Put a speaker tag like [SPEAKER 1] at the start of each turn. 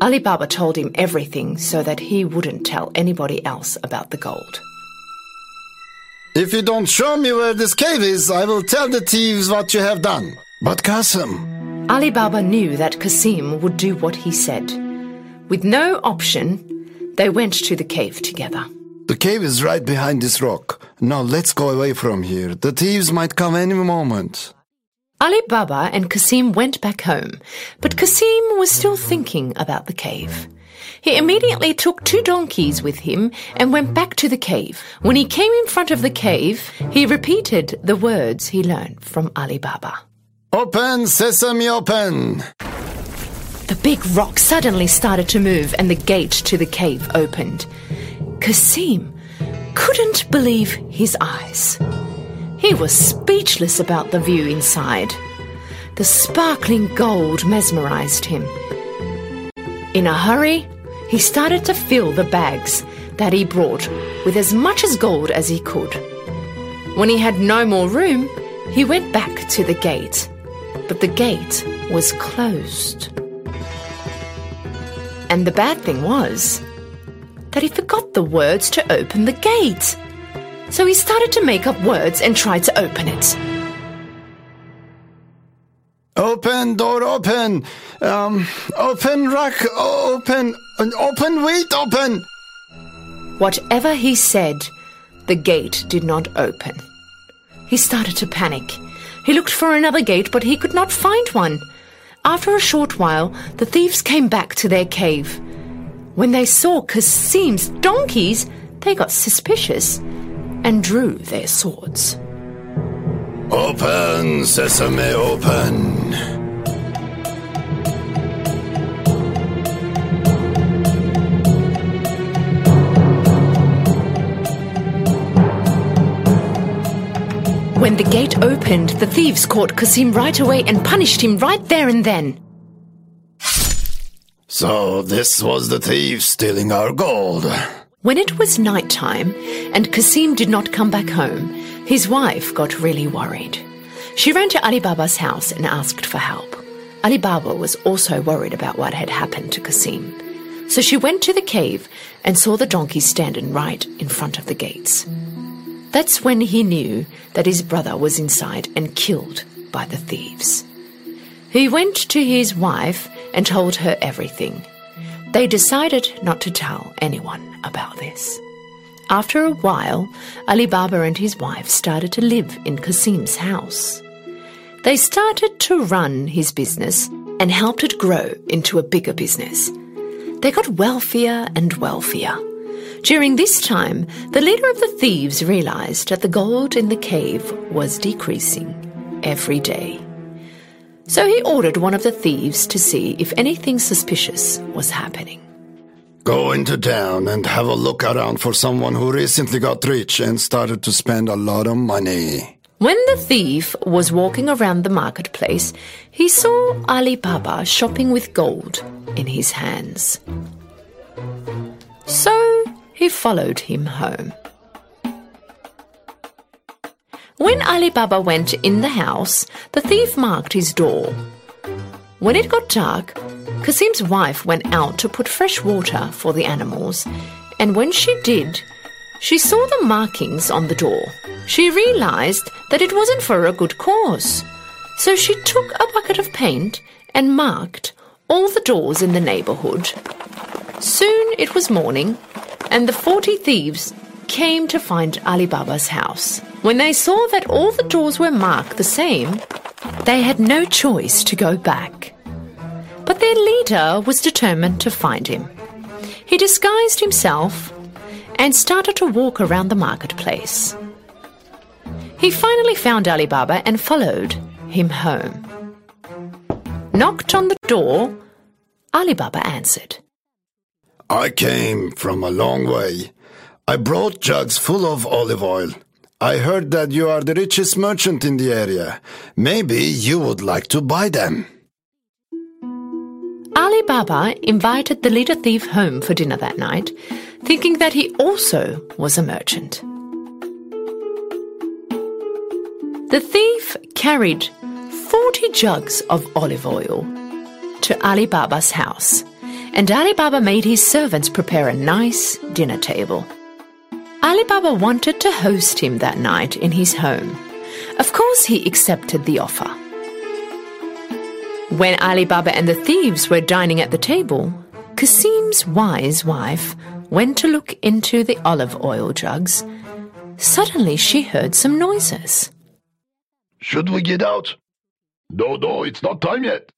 [SPEAKER 1] Ali Baba told him everything so that he wouldn't tell anybody else about the gold.
[SPEAKER 2] If you don't show me where this cave is, I will tell the thieves what you have done. But Qasim,
[SPEAKER 1] Ali Baba knew that Qasim would do what he said. With no option, they went to the cave together.
[SPEAKER 2] the cave is right behind this rock. Now let's go away from here. The thieves might come any moment.
[SPEAKER 1] Ali Baba and Qasim went back home, but Qasim was still thinking about the cave. He immediately took two donkeys with him and went back to the cave. When he came in front of the cave, he repeated the words he learned from Ali Baba.
[SPEAKER 2] Open, sesame, open.
[SPEAKER 1] The big rock suddenly started to move and the gate to the cave opened. Qasim couldn't believe his eyes. He was speechless about the view inside. The sparkling gold mesmerized him. In a hurry, he started to fill the bags that he brought with as much as gold as he could. When he had no more room, he went back to the gate, but the gate was closed. And the bad thing was that he forgot the words to open the gate. So he started to make up words and tried to open it.
[SPEAKER 2] Open, door open. Um, open, rock, open, open, wait, open.
[SPEAKER 1] Whatever he said, the gate did not open. He started to panic. He looked for another gate, but he could not find one. After a short while, the thieves came back to their cave. When they saw Qasim's donkeys, they got suspicious and drew their swords.
[SPEAKER 2] Open, sesame, open.
[SPEAKER 1] When the gate opened, the thieves caught Qasim right away and punished him right there and then.
[SPEAKER 2] So this was the thief stealing our gold.
[SPEAKER 1] When it was night time and Qasim did not come back home, his wife got really worried. She ran to Ali Baba's house and asked for help. Ali Baba was also worried about what had happened to Qasim. So she went to the cave and saw the donkey standing right in front of the gates. That's when he knew that his brother was inside and killed by the thieves. He went to his wife and told her everything. They decided not to tell anyone about this. After a while, Ali Baba and his wife started to live in Qasim's house. They started to run his business and helped it grow into a bigger business. They got wealthier and wealthier. During this time, the leader of the thieves realized that the gold in the cave was decreasing every day. So he ordered one of the thieves to see if anything suspicious was happening.
[SPEAKER 2] Go into town and have a look around for someone who recently got rich and started to spend a lot of money.
[SPEAKER 1] When the thief was walking around the marketplace, he saw Ali Baba shopping with gold in his hands. So he followed him home. When Ali Baba went in the house, the thief marked his door. When it got dark, Kasim's wife went out to put fresh water for the animals, and when she did, she saw the markings on the door. She realized that it wasn't for a good cause. So she took a bucket of paint and marked all the doors in the neighborhood. Soon it was morning, and the forty thieves came to find Ali Baba's house. When they saw that all the doors were marked the same, they had no choice to go back. But their leader was determined to find him. He disguised himself and started to walk around the marketplace. He finally found Ali Baba and followed him home. Knocked on the door, Ali Baba answered.
[SPEAKER 2] I came from a long way. I brought jugs full of olive oil. I heard that you are the richest merchant in the area. Maybe you would like to buy them.
[SPEAKER 1] Ali Baba invited the leader thief home for dinner that night, thinking that he also was a merchant. The thief carried 40 jugs of olive oil. to Ali Baba's house, and Ali Baba made his servants prepare a nice dinner table. Ali Baba wanted to host him that night in his home. Of course, he accepted the offer. When Ali Baba and the thieves were dining at the table, Kasim's wise wife went to look into the olive oil jugs. Suddenly, she heard some noises.
[SPEAKER 3] Should we get out? No, no, it's not time yet.